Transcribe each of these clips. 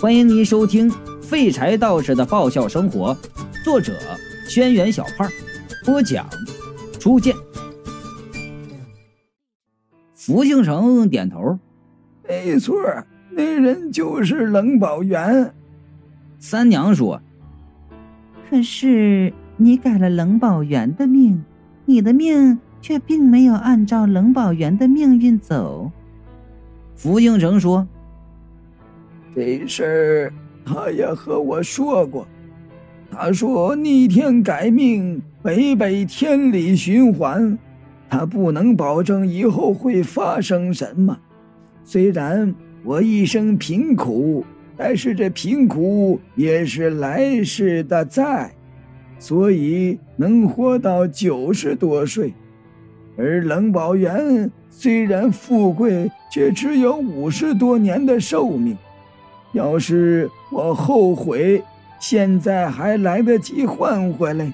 欢迎您收听《废柴道士的爆笑生活》，作者：轩辕小胖，播讲：初见。福庆城点头，没错，那人就是冷宝元。三娘说：“可是你改了冷宝元的命，你的命却并没有按照冷宝元的命运走。”福庆城说。这事儿他也和我说过，他说逆天改命违背天理循环，他不能保证以后会发生什么。虽然我一生贫苦，但是这贫苦也是来世的债，所以能活到九十多岁。而冷宝元虽然富贵，却只有五十多年的寿命。要是我后悔，现在还来得及换回来。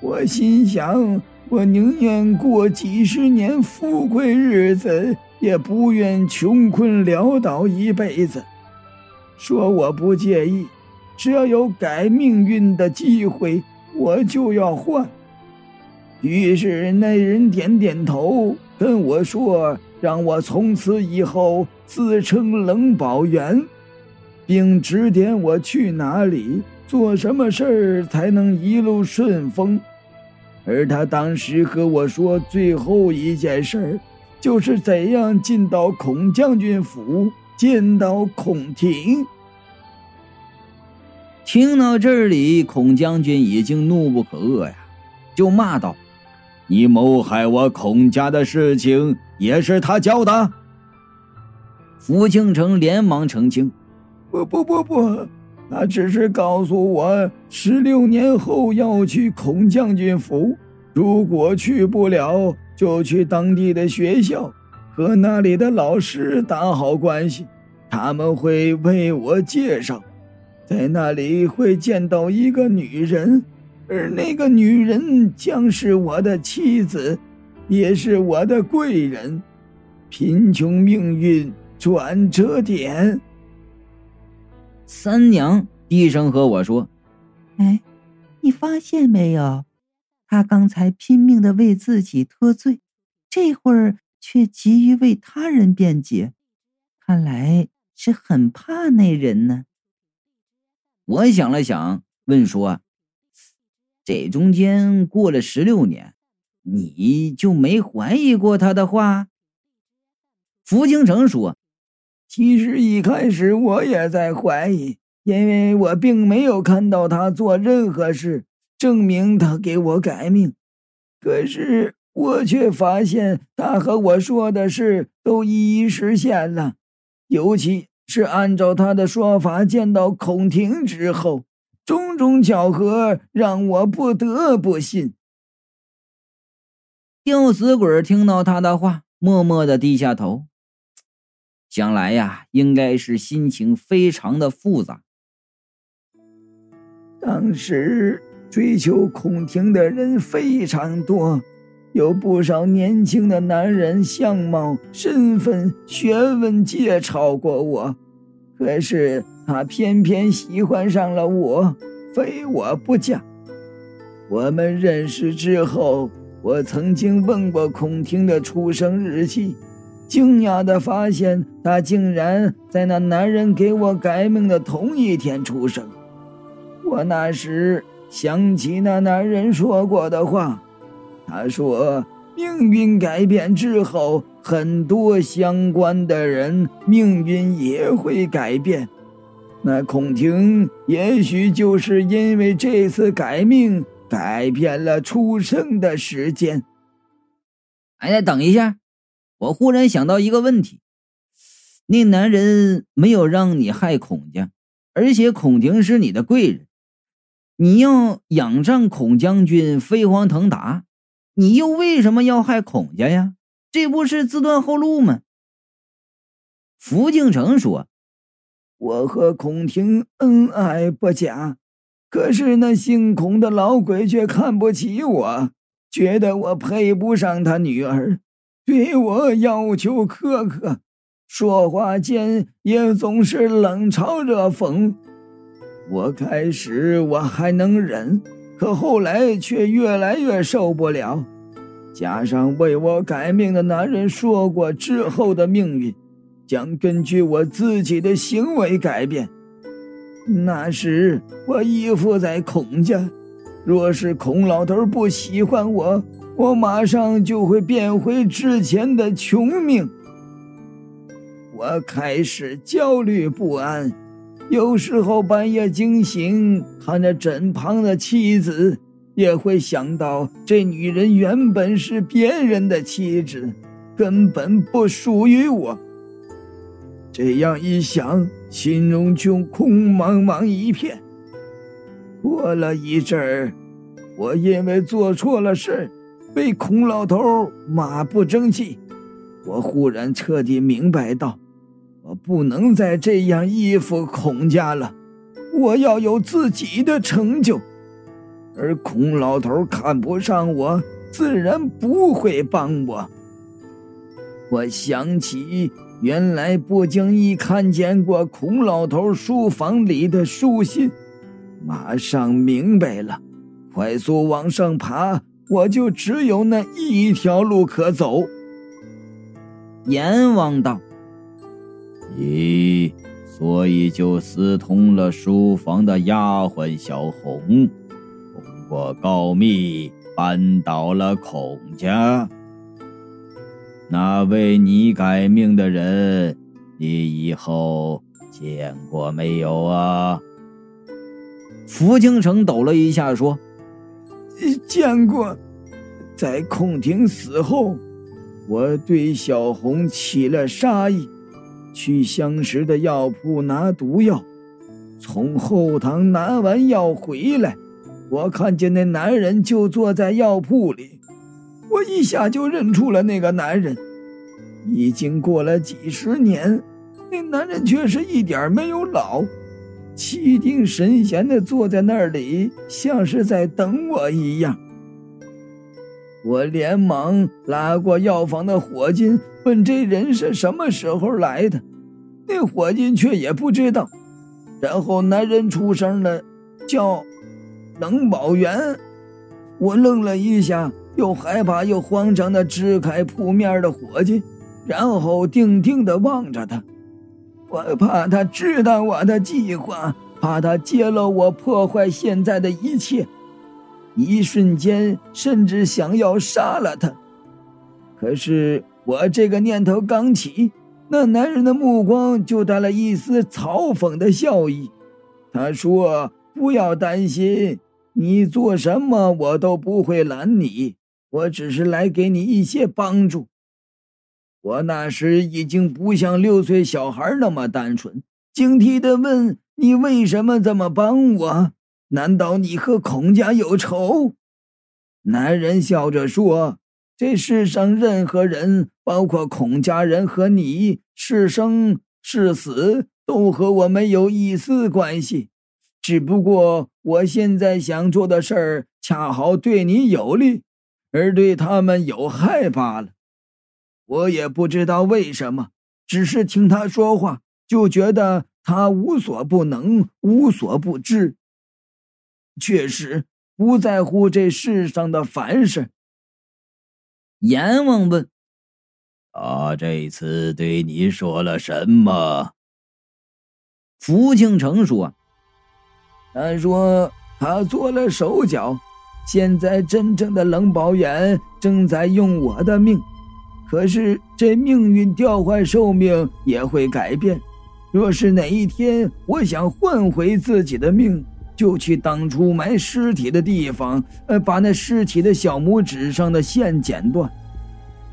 我心想，我宁愿过几十年富贵日子，也不愿穷困潦倒一辈子。说我不介意，只要有改命运的机会，我就要换。于是那人点点头，跟我说。让我从此以后自称冷宝元，并指点我去哪里做什么事儿才能一路顺风。而他当时和我说最后一件事儿，就是怎样进到孔将军府见到孔婷。听到这里，孔将军已经怒不可遏呀，就骂道。你谋害我孔家的事情也是他教的。福庆城连忙澄清：“不不不不，他只是告诉我，十六年后要去孔将军府，如果去不了，就去当地的学校，和那里的老师打好关系，他们会为我介绍，在那里会见到一个女人。”而那个女人将是我的妻子，也是我的贵人，贫穷命运转折点。三娘低声和我说：“哎，你发现没有？他刚才拼命的为自己脱罪，这会儿却急于为他人辩解，看来是很怕那人呢。”我想了想，问说。这中间过了十六年，你就没怀疑过他的话？福清城说：“其实一开始我也在怀疑，因为我并没有看到他做任何事证明他给我改命。可是我却发现他和我说的事都一一实现了，尤其是按照他的说法，见到孔婷之后。”种种巧合让我不得不信。吊死鬼听到他的话，默默的低下头。想来呀，应该是心情非常的复杂。当时追求孔婷的人非常多，有不少年轻的男人，相貌、身份、学问皆超过我，可是。他偏偏喜欢上了我，非我不嫁。我们认识之后，我曾经问过孔婷的出生日期，惊讶地发现她竟然在那男人给我改命的同一天出生。我那时想起那男人说过的话，他说：“命运改变之后，很多相关的人命运也会改变。”那孔婷也许就是因为这次改命，改变了出生的时间。哎，等一下，我忽然想到一个问题：那男人没有让你害孔家，而且孔婷是你的贵人，你要仰仗孔将军飞黄腾达，你又为什么要害孔家呀？这不是自断后路吗？福敬城说。我和孔婷恩爱不假，可是那姓孔的老鬼却看不起我，觉得我配不上他女儿，对我要求苛刻。说话间也总是冷嘲热讽。我开始我还能忍，可后来却越来越受不了。加上为我改命的男人说过，之后的命运将根据我自己的行为改变。那时我依附在孔家，若是孔老头不喜欢我，我马上就会变回之前的穷命。我开始焦虑不安，有时候半夜惊醒，看着枕旁的妻子，也会想到这女人原本是别人的妻子，根本不属于我。这样一想，心中就空茫茫一片。过了一阵儿，我因为做错了事被孔老头骂不争气。我忽然彻底明白到，我不能再这样依附孔家了，我要有自己的成就。而孔老头看不上我，自然不会帮我。我想起。原来不经意看见过孔老头书房里的书信，马上明白了，快速往上爬，我就只有那一条路可走。阎王道：“咦，所以就私通了书房的丫鬟小红，通过告密扳倒了孔家。”那为你改命的人，你以后见过没有啊？福清城抖了一下，说：“见过，在孔婷死后，我对小红起了杀意，去相识的药铺拿毒药，从后堂拿完药回来，我看见那男人就坐在药铺里。”我一下就认出了那个男人，已经过了几十年，那男人却是一点没有老，气定神闲的坐在那里，像是在等我一样。我连忙拉过药房的伙计，问这人是什么时候来的，那伙计却也不知道。然后男人出声了，叫冷宝元。我愣了一下。又害怕又慌张的支开铺面的伙计，然后定定的望着他。我怕他知道我的计划，怕他揭露我破坏现在的一切。一瞬间，甚至想要杀了他。可是我这个念头刚起，那男人的目光就带了一丝嘲讽的笑意。他说：“不要担心，你做什么我都不会拦你。”我只是来给你一些帮助。我那时已经不像六岁小孩那么单纯，警惕的问：“你为什么这么帮我？难道你和孔家有仇？”男人笑着说：“这世上任何人，包括孔家人和你，是生是死，都和我没有一丝关系。只不过我现在想做的事儿，恰好对你有利。”而对他们有害罢了。我也不知道为什么，只是听他说话，就觉得他无所不能、无所不知，确实不在乎这世上的凡事。阎王问：“他这次对你说了什么？”福庆成说：“他说他做了手脚。”现在真正的冷宝元正在用我的命，可是这命运调换寿命也会改变。若是哪一天我想换回自己的命，就去当初埋尸体的地方，呃，把那尸体的小拇指上的线剪断。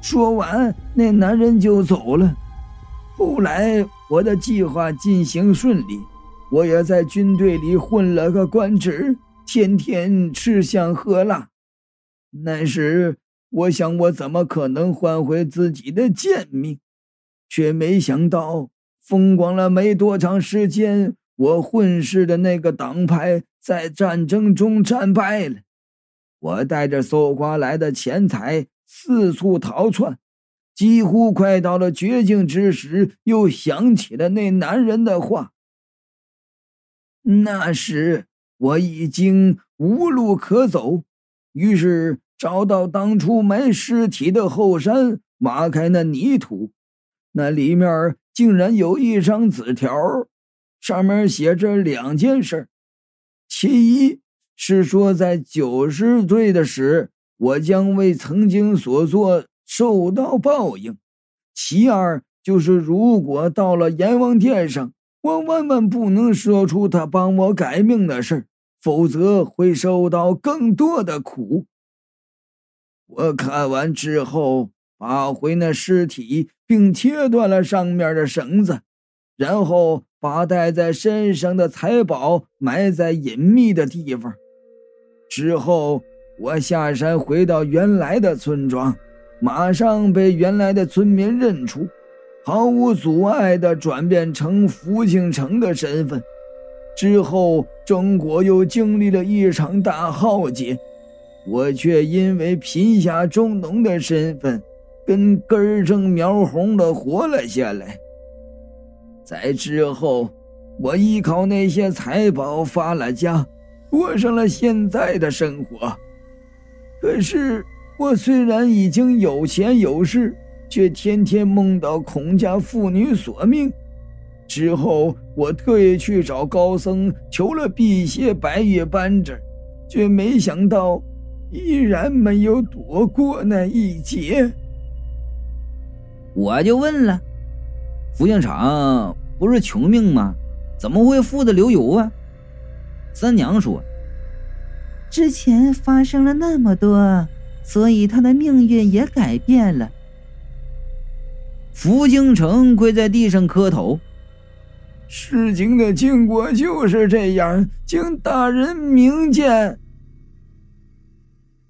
说完，那男人就走了。后来我的计划进行顺利，我也在军队里混了个官职。天天吃香喝辣，那时我想，我怎么可能换回自己的贱命？却没想到，风光了没多长时间，我混世的那个党派在战争中战败了。我带着搜刮来的钱财四处逃窜，几乎快到了绝境之时，又想起了那男人的话。那时我已经无路可走，于是找到当初埋尸体的后山，挖开那泥土，那里面竟然有一张纸条，上面写着两件事其一是说在九十岁的时，我将为曾经所做受到报应；其二就是如果到了阎王殿上。我万万不能说出他帮我改命的事否则会受到更多的苦。我看完之后，拔回那尸体，并切断了上面的绳子，然后把带在身上的财宝埋在隐秘的地方。之后，我下山回到原来的村庄，马上被原来的村民认出。毫无阻碍地转变成福庆城的身份，之后中国又经历了一场大浩劫，我却因为贫下中农的身份，跟根正苗红的活了下来。在之后，我依靠那些财宝发了家，过上了现在的生活。可是，我虽然已经有钱有势。却天天梦到孔家妇女索命，之后我特意去找高僧求了辟邪白玉扳指，却没想到依然没有躲过那一劫。我就问了，福兴厂不是穷命吗？怎么会富得流油啊？三娘说：“之前发生了那么多，所以他的命运也改变了。”福京城跪在地上磕头，事情的经过就是这样，请大人明鉴。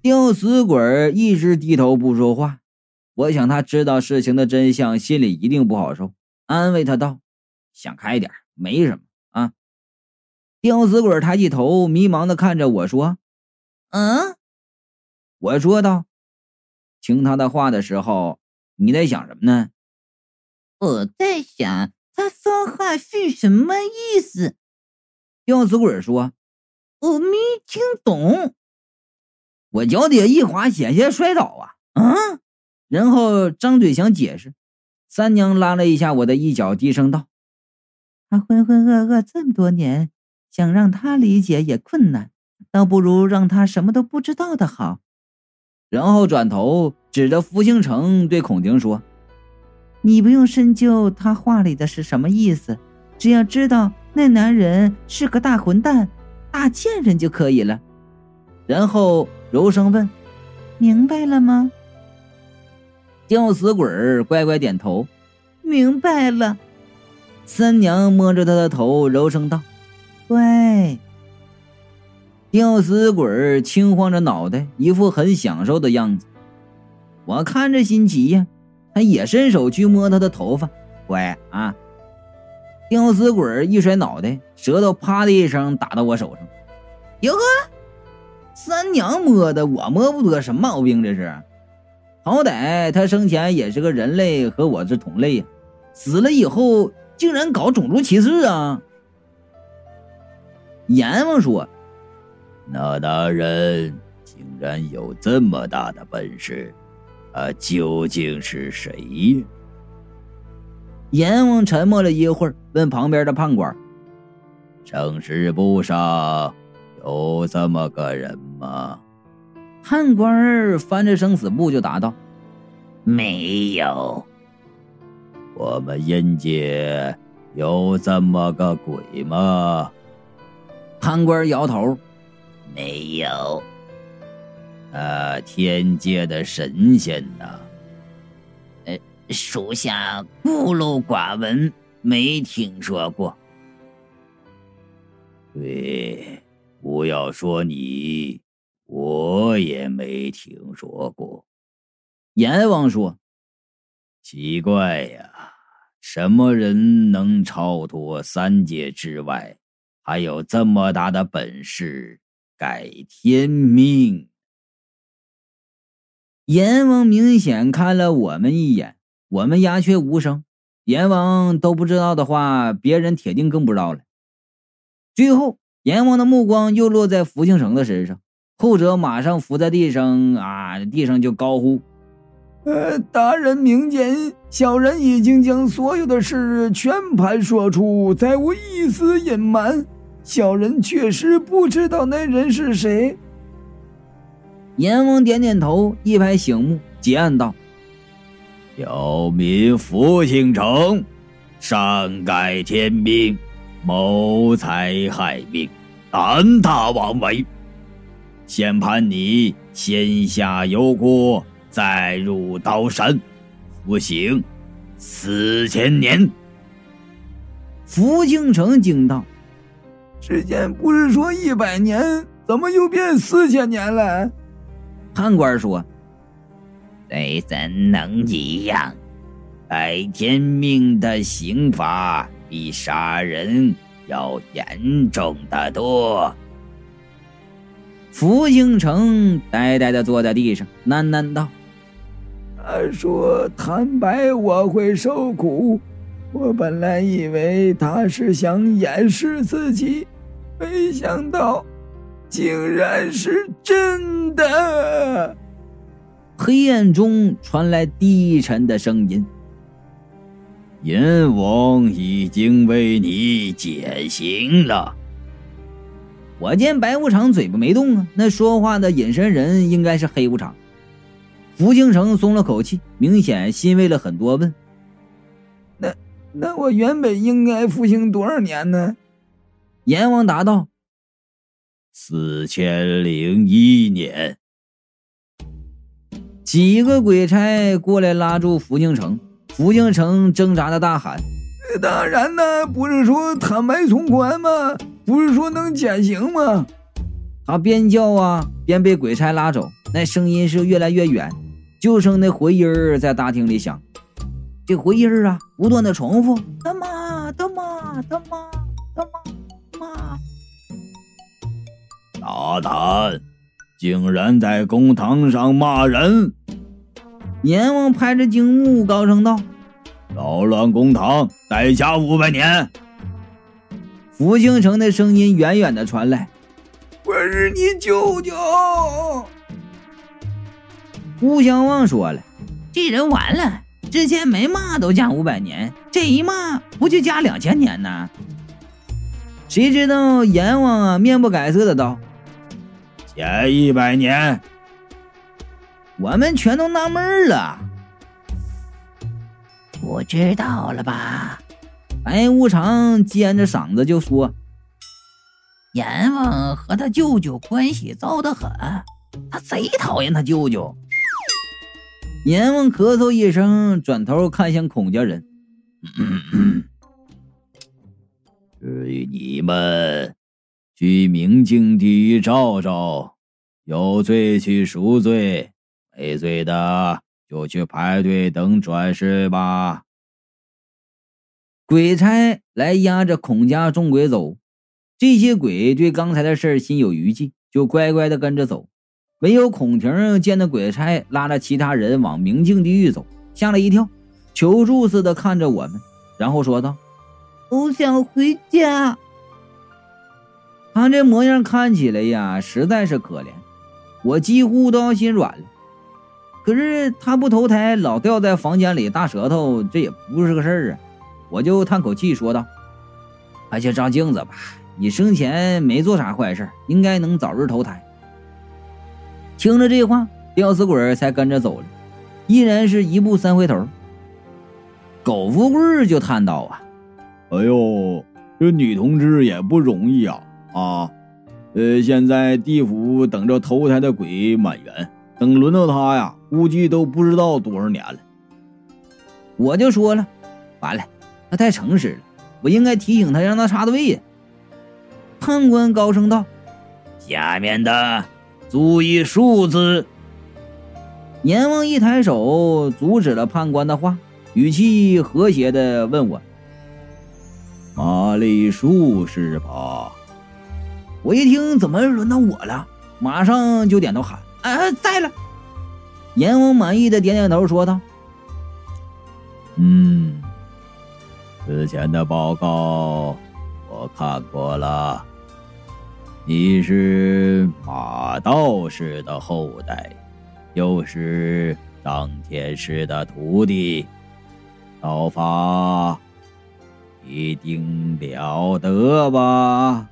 吊死鬼一直低头不说话，我想他知道事情的真相，心里一定不好受。安慰他道：“想开点，没什么啊。”吊死鬼抬起头，迷茫的看着我说：“嗯。”我说道：“听他的话的时候，你在想什么呢？”我在想，他说话是什么意思？吊死鬼说：“我没听懂。”我脚底下一滑，险些摔倒啊！嗯，然后张嘴想解释，三娘拉了一下我的衣角，低声道：“他浑浑噩噩这么多年，想让他理解也困难，倒不如让他什么都不知道的好。”然后转头指着福兴城对孔婷说。你不用深究他话里的是什么意思，只要知道那男人是个大混蛋、大贱人就可以了。然后柔声问：“明白了吗？”吊死鬼乖乖点头：“明白了。”三娘摸着他的头，柔声道：“乖。”吊死鬼轻晃着脑袋，一副很享受的样子。我看着新奇呀。他也伸手去摸他的头发，乖啊！吊死鬼一甩脑袋，舌头啪的一声打到我手上。哟呵，三娘摸的，我摸不得，什么毛病这是？好歹他生前也是个人类，和我是同类呀，死了以后竟然搞种族歧视啊！阎王说，那大人竟然有这么大的本事。他究竟是谁？阎王沉默了一会儿，问旁边的判官：“正事簿上有这么个人吗？”判官翻着生死簿就答道：“没有。”我们阴界有这么个鬼吗？判官摇头：“没有。”呃，天界的神仙呢？呃，属下孤陋寡闻，没听说过。对，不要说你，我也没听说过。阎王说：“奇怪呀，什么人能超脱三界之外，还有这么大的本事改天命？”阎王明显看了我们一眼，我们鸦雀无声，阎王都不知道的话，别人铁定更不知道了。最后，阎王的目光又落在福庆城的身上，后者马上伏在地上啊，地上就高呼：“呃，大人明鉴，小人已经将所有的事全盘说出，再无一丝隐瞒。小人确实不知道那人是谁。”阎王点点头，一拍醒目，结案道。小民福兴城，善改天命，谋财害命，胆大妄为。先判你先下油锅，再入刀山，服刑四千年。福庆城惊道：“之前不是说一百年，怎么又变四千年了？”判官说。谁怎能一样？改天命的刑罚比杀人要严重的多。福兴城呆呆的坐在地上，喃喃道：“他说坦白我会受苦，我本来以为他是想掩饰自己，没想到竟然是真的。”黑暗中传来低沉的声音：“阎王已经为你减刑了。”我见白无常嘴巴没动啊，那说话的隐身人应该是黑无常。福京城松了口气，明显欣慰了很多，问：“那那我原本应该服刑多少年呢？”阎王答道：“四千零一年。”几个鬼差过来拉住福庆城，福庆城挣扎的大喊：“当然呢，不是说坦白从宽吗？不是说能减刑吗？”他边叫啊，边被鬼差拉走，那声音是越来越远，就剩那回音儿在大厅里响。这回音儿啊，不断的重复：“他妈，他妈，他妈，他妈，妈。”大胆！竟然在公堂上骂人！阎王拍着惊木，高声道：“扰乱公堂，再加五百年！”福星城的声音远远的传来：“我是你舅舅。”吴相望说了：“这人完了，之前没骂都加五百年，这一骂不就加两千年呢？”谁知道阎王啊，面不改色的道。延一百年，我们全都纳闷了。不知道了吧？白无常尖着嗓子就说：“阎王和他舅舅关系糟得很，他贼讨厌他舅舅。”阎王咳嗽一声，转头看向孔家人：“ 至于你们。”去明镜地狱照照，有罪去赎罪，没罪的就去排队等转世吧。鬼差来押着孔家众鬼走，这些鬼对刚才的事心有余悸，就乖乖的跟着走。唯有孔婷见那鬼差拉着其他人往明镜地狱走，吓了一跳，求助似的看着我们，然后说道：“我想回家。”他这模样看起来呀，实在是可怜，我几乎都要心软了。可是他不投胎，老掉在房间里大舌头，这也不是个事儿啊。我就叹口气说道：“还是照镜子吧，你生前没做啥坏事，应该能早日投胎。”听了这话，吊死鬼才跟着走了，依然是一步三回头。狗富贵就叹道：“啊，哎呦，这女同志也不容易啊。”啊，呃，现在地府等着投胎的鬼满员，等轮到他呀，估计都不知道多少年了。我就说了，完了，他太诚实了，我应该提醒他，让他插队呀。判官高声道：“下面的注意数字。”阎王一抬手阻止了判官的话，语气和谐的问我：“玛丽树是吧？”我一听，怎么轮到我了？马上就点头喊：“啊，在了。”阎王满意的点点头，说道：“嗯，之前的报告我看过了，你是马道士的后代，又是张天师的徒弟，道法一定了得吧？